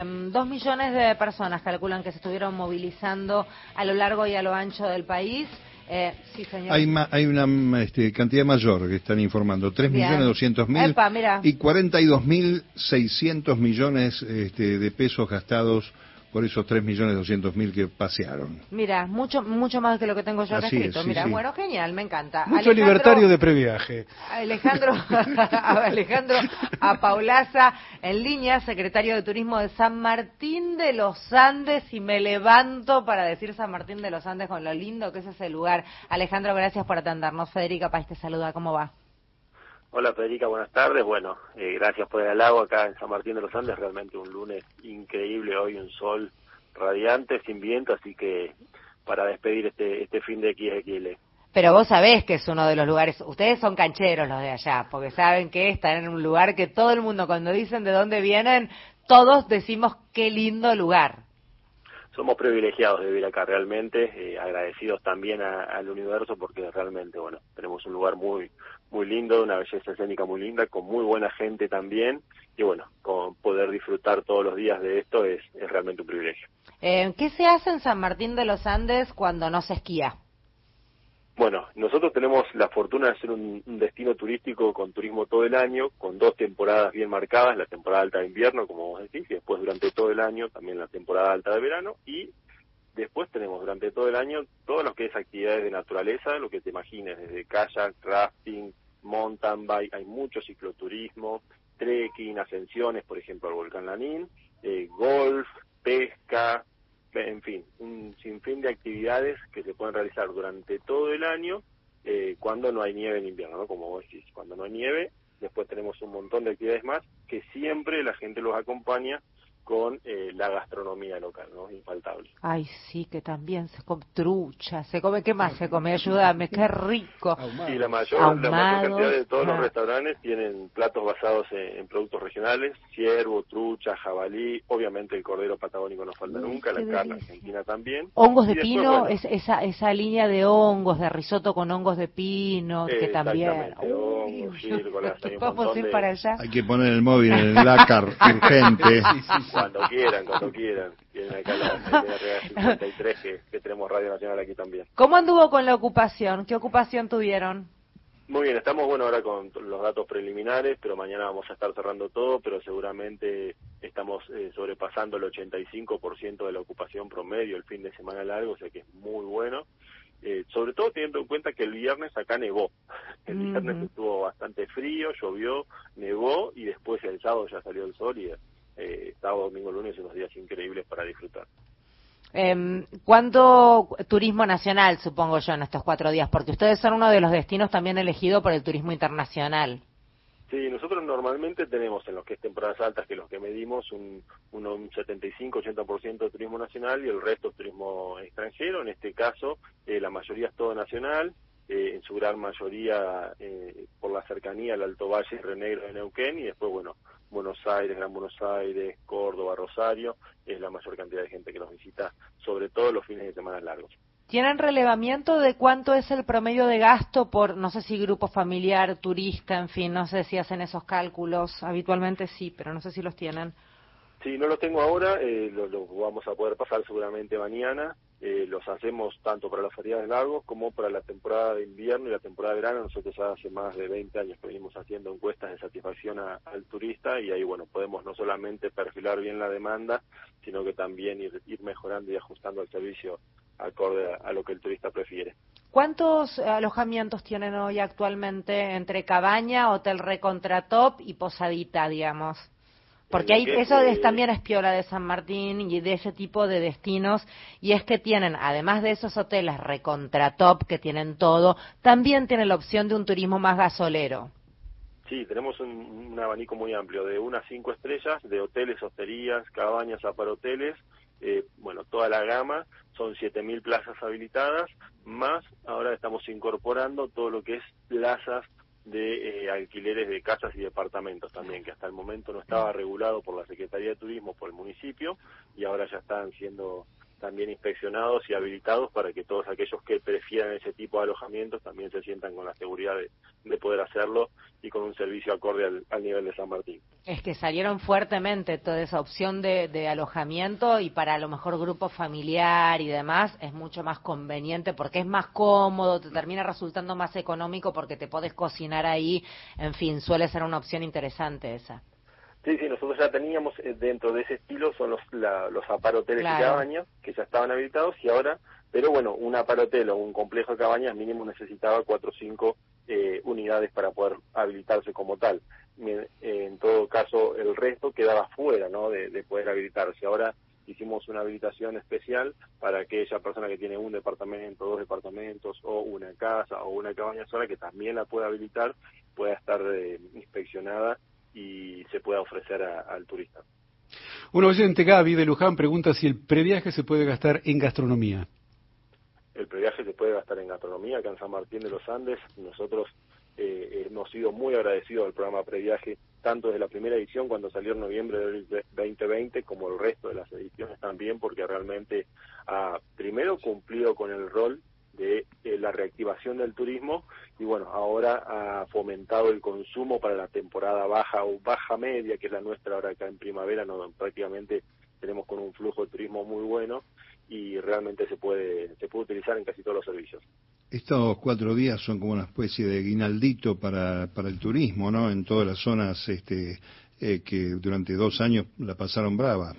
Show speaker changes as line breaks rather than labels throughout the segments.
Em, dos millones de personas calculan que se estuvieron movilizando a lo largo y a lo ancho del país.
Eh, sí, señor. Hay, hay una este, cantidad mayor que están informando, tres millones doscientos mil y cuarenta y dos mil seiscientos millones este, de pesos gastados por esos 3.200.000 que pasearon.
Mira, mucho mucho más que lo que tengo yo acá escrito. Mira, bueno, genial, me encanta.
Mucho libertario de previaje.
Alejandro, Alejandro Apaulaza, en línea, secretario de Turismo de San Martín de los Andes, y me levanto para decir San Martín de los Andes con lo lindo que es ese lugar. Alejandro, gracias por atendernos. Federica País te saluda, ¿cómo va?
Hola Federica, buenas tardes. Bueno, eh, gracias por el halago acá en San Martín de los Andes. Realmente un lunes increíble hoy, un sol radiante, sin viento, así que para despedir este, este fin de XXL.
Pero vos sabés que es uno de los lugares, ustedes son cancheros los de allá, porque saben que están en un lugar que todo el mundo cuando dicen de dónde vienen, todos decimos qué lindo lugar
somos privilegiados de vivir acá realmente, eh, agradecidos también al universo porque realmente, bueno, tenemos un lugar muy muy lindo, una belleza escénica muy linda, con muy buena gente también, y bueno, con poder disfrutar todos los días de esto es, es realmente un privilegio.
Eh, ¿Qué se hace en San Martín de los Andes cuando no se esquía?
Bueno, nosotros tenemos la fortuna de ser un, destino turístico con turismo todo el año, con dos temporadas bien marcadas, la temporada alta de invierno, como vos decís, y después durante todo el año también la temporada alta de verano, y después tenemos durante todo el año todo lo que es actividades de naturaleza, lo que te imagines, desde kayak, rafting, mountain bike, hay mucho cicloturismo, trekking, ascensiones, por ejemplo, al volcán Lanín, eh, golf, pesca, en fin, un sinfín de actividades que se pueden realizar durante todo el año eh, cuando no hay nieve en invierno, ¿no? Como vos decís, cuando no hay nieve, después tenemos un montón de actividades más que siempre la gente los acompaña con eh, la gastronomía local, ¿no? Infaltable.
Ay, sí, que también se come trucha, se come, ¿qué más se come? Ayúdame, qué rico.
Y la mayor, la mayor cantidad de todos los restaurantes tienen platos basados en, productos regionales, ciervo, trucha, jabalí, obviamente el cordero patagónico no falta nunca, la carne argentina también.
Hongos de pino, es, esa, esa línea de hongos, de risotto con hongos de pino, que también...
Vamos ir para allá. Hay que poner el móvil en el lácar urgente.
Cuando quieran, cuando quieran. Tienen acá la 53 que, que tenemos Radio Nacional aquí también.
¿Cómo anduvo con la ocupación? ¿Qué ocupación tuvieron?
Muy bien, estamos bueno ahora con los datos preliminares, pero mañana vamos a estar cerrando todo, pero seguramente estamos eh, sobrepasando el 85% de la ocupación promedio el fin de semana largo, o sea que es muy bueno. Eh, sobre todo teniendo en cuenta que el viernes acá nevó. El viernes estuvo bastante frío, llovió, nevó y después el sábado ya salió el sol y eh, sábado, domingo, lunes unos días increíbles para disfrutar.
Eh, ¿Cuánto turismo nacional, supongo yo, en estos cuatro días? Porque ustedes son uno de los destinos también elegidos por el turismo internacional.
Sí, nosotros normalmente tenemos en los que es temporadas altas, que los que medimos, un, un, 75-80% de turismo nacional y el resto es turismo extranjero. En este caso, eh, la mayoría es todo nacional, eh, en su gran mayoría eh, por la cercanía al Alto Valle y Renegro de Neuquén y después, bueno, Buenos Aires, Gran Buenos Aires, Córdoba, Rosario, es la mayor cantidad de gente que nos visita, sobre todo los fines de semana largos.
¿Tienen relevamiento de cuánto es el promedio de gasto por, no sé si grupo familiar, turista, en fin, no sé si hacen esos cálculos? Habitualmente sí, pero no sé si los tienen.
Sí, no los tengo ahora, eh, los lo vamos a poder pasar seguramente mañana. Eh, los hacemos tanto para las ferias de largos como para la temporada de invierno y la temporada de verano. Nosotros ya hace más de 20 años que venimos haciendo encuestas de satisfacción al turista y ahí, bueno, podemos no solamente perfilar bien la demanda, sino que también ir, ir mejorando y ajustando el servicio acorde a, lo que el turista prefiere.
¿Cuántos alojamientos tienen hoy actualmente entre cabaña, hotel recontratop y posadita, digamos? Porque hay, eso es, también es piola de San Martín y de ese tipo de destinos, y es que tienen, además de esos hoteles recontratop que tienen todo, también tienen la opción de un turismo más gasolero.
Sí, tenemos un, abanico muy amplio, de unas cinco estrellas, de hoteles, hosterías, cabañas, aparoteles, eh, bueno, toda la gama, son 7.000 plazas habilitadas, más ahora estamos incorporando todo lo que es plazas de eh, alquileres de casas y departamentos también, que hasta el momento no estaba regulado por la Secretaría de Turismo, por el municipio, y ahora ya están siendo también inspeccionados y habilitados para que todos aquellos que prefieran ese tipo de alojamientos también se sientan con la seguridad de, poder hacerlo y con un servicio acorde al, nivel de San Martín.
Es que salieron fuertemente toda esa opción de, de alojamiento y para a lo mejor grupo familiar y demás es mucho más conveniente porque es más cómodo, te termina resultando más económico porque te podés cocinar ahí, en fin, suele ser una opción interesante esa.
Sí, sí, nosotros ya teníamos eh, dentro de ese estilo, son los, los aparoteles de cabañas, que ya estaban habilitados, y ahora, pero bueno, un aparotel o un complejo de cabañas mínimo necesitaba cuatro o cinco eh, unidades para poder habilitarse como tal. En todo caso, el resto quedaba fuera ¿no? de, de poder habilitarse. Ahora hicimos una habilitación especial para aquella persona que tiene un departamento, dos departamentos o una casa o una cabaña sola que también la pueda habilitar, pueda estar eh, inspeccionada y se pueda ofrecer al turista.
Un oyente, Gaby de Luján, pregunta si el previaje se puede gastar en gastronomía.
El previaje se puede gastar en gastronomía acá en San Martín de los Andes. Nosotros eh, hemos sido muy agradecidos al programa Previaje, tanto desde la primera edición cuando salió en noviembre del 2020, como el resto de las ediciones también, porque realmente ha primero cumplido con el rol de la reactivación del turismo y bueno, ahora ha fomentado el consumo para la temporada baja o baja media, que es la nuestra ahora acá en primavera, no prácticamente tenemos con un flujo de turismo muy bueno y realmente se puede se puede utilizar en casi todos los servicios.
Estos cuatro días son como una especie de guinaldito para, para el turismo, ¿no? En todas las zonas este, eh, que durante dos años la pasaron brava.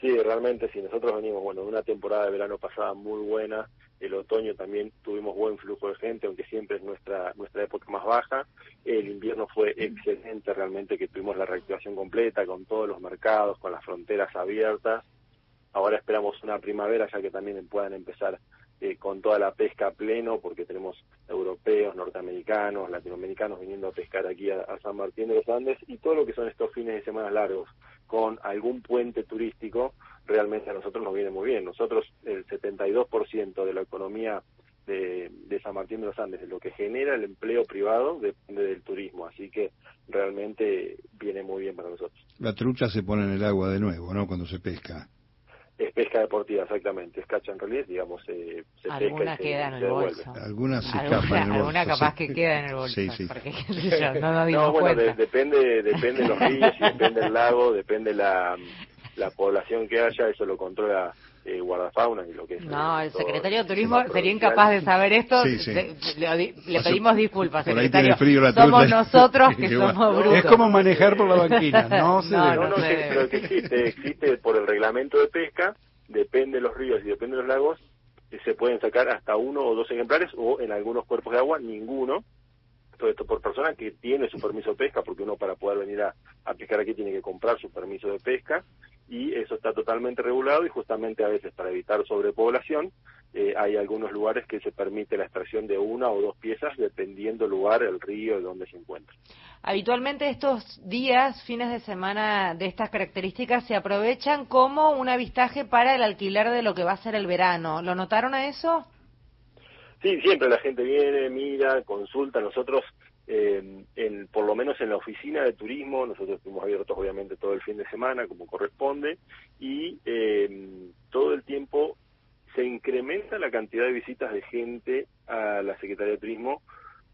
Sí, realmente, sí. Nosotros venimos, bueno, de una temporada de verano pasada muy buena, el otoño también tuvimos buen flujo de gente, aunque siempre es nuestra nuestra época más baja. El invierno fue excelente, realmente que tuvimos la reactivación completa con todos los mercados, con las fronteras abiertas. Ahora esperamos una primavera ya que también puedan empezar eh, con toda la pesca a pleno, porque tenemos europeos, norteamericanos, latinoamericanos viniendo a pescar aquí a, San Martín de los Andes y todo lo que son estos fines de semana largos con algún puente turístico, realmente a nosotros nos viene muy bien. Nosotros el 72% de la economía de, de, San Martín de los Andes, de lo que genera el empleo privado, depende del turismo, así que realmente viene muy bien para nosotros.
La trucha se pone en el agua de nuevo, ¿no? Cuando se pesca.
Es pesca deportiva, exactamente. Es cacha en realidad, digamos, eh, se
alguna
pesca
queda en el bolso.
Alguna se
escapa
en el bolso.
Alguna capaz que queda en el bolso.
Sí, sí.
Porque, no nos dimos
no, bueno,
cuenta.
depende, depende de los ríos, y depende del lago, depende la, la población que haya, eso lo controla eh, guardafauna y lo que es.
No, el secretario de Turismo sería incapaz de saber esto. le, pedimos disculpas, secretario. somos nosotros que, somos brutos.
Es como manejar por la banquina, no se
no, no, no, pero que existe, existe por el reglamento de pesca, depende de los ríos y depende de los lagos, se pueden sacar hasta uno o dos ejemplares o en algunos cuerpos de agua ninguno todo esto por persona que tiene su permiso de pesca, porque uno para poder venir a, pescar aquí tiene que comprar su permiso de pesca, y eso está totalmente regulado y justamente a veces para evitar sobrepoblación eh, hay algunos lugares que se permite la extracción de una o dos piezas dependiendo el lugar, el río, donde se encuentra.
Habitualmente estos días, fines de semana de estas características se aprovechan como un avistaje para el alquiler de lo que va a ser el verano. ¿Lo notaron a eso?
Sí, siempre la gente viene, mira, consulta. Nosotros, eh, en, por lo menos en la oficina de turismo, nosotros estuvimos abiertos obviamente todo el fin de semana, como corresponde, y eh, todo el tiempo se incrementa la cantidad de visitas de gente a la Secretaría de Turismo.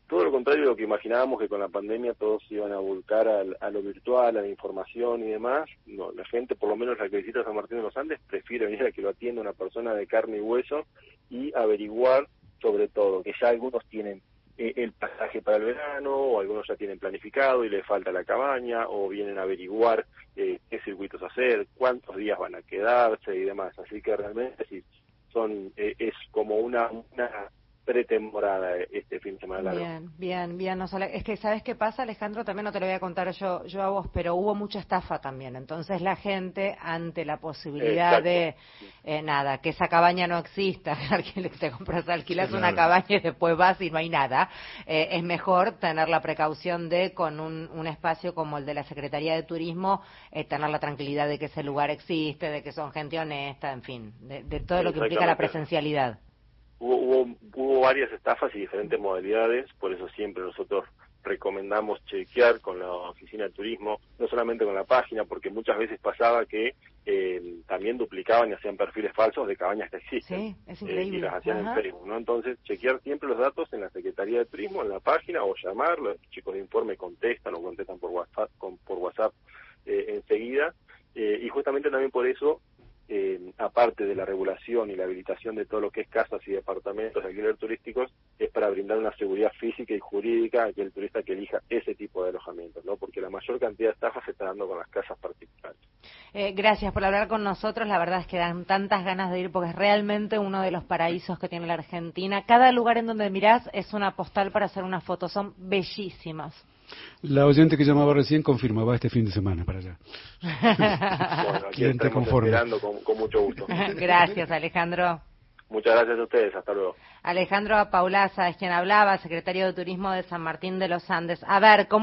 Todo lo contrario de lo que imaginábamos que con la pandemia todos iban a volcar a lo virtual, a la información y demás. No, la gente, por lo menos la que visita San Martín de los Andes, prefiere venir a que lo atienda una persona de carne y hueso y averiguar sobre todo, que ya algunos tienen el pasaje para el verano, o algunos ya tienen planificado y les falta la cabaña, o vienen a averiguar eh, qué circuitos hacer, cuántos días van a quedarse y demás. Así que realmente son, eh, es como una, una pretemporada este fin de semana
Bien, bien, bien. es que, ¿sabes qué pasa, Alejandro? También no te lo voy a contar yo, yo a vos, pero hubo mucha estafa también. Entonces la gente, ante la posibilidad de, eh, nada, que esa cabaña no exista, que te compras, alquilas una cabaña y después vas y no hay nada, eh, es mejor tener la precaución de, con un, un, espacio como el de la Secretaría de Turismo, eh, tener la tranquilidad de que ese lugar existe, de que son gente honesta, en fin, de, de todo lo que implica la presencialidad
hubo, hubo, varias estafas y diferentes modalidades, por eso siempre nosotros recomendamos chequear con la oficina de turismo, no solamente con la página, porque muchas veces pasaba que eh, también duplicaban y hacían perfiles falsos de cabañas que existen.
Sí, es increíble.
y las hacían en Facebook, ¿no? Entonces, chequear siempre los datos en la Secretaría de Turismo, en la página, o llamar, los chicos de informe contestan o contestan por WhatsApp, por WhatsApp enseguida. y justamente también por eso eh, aparte de la regulación y la habilitación de todo lo que es casas y departamentos de alquiler turísticos, es para brindar una seguridad física y jurídica a aquel turista que elija ese tipo de alojamientos, ¿no? Porque la mayor cantidad de estafas se está dando con las casas particulares.
Eh, gracias por hablar con nosotros. La verdad es que dan tantas ganas de ir porque es realmente uno de los paraísos que tiene la Argentina. Cada lugar en donde mirás es una postal para hacer una foto. Son bellísimas.
La oyente que llamaba recién confirmaba este fin de semana para allá.
bueno, aquí estamos esperando con, con mucho gusto.
Gracias, Alejandro.
Muchas gracias a ustedes, hasta luego.
Alejandro Paulaza es quien hablaba, secretario de Turismo de San Martín de los Andes. A ver, ¿cómo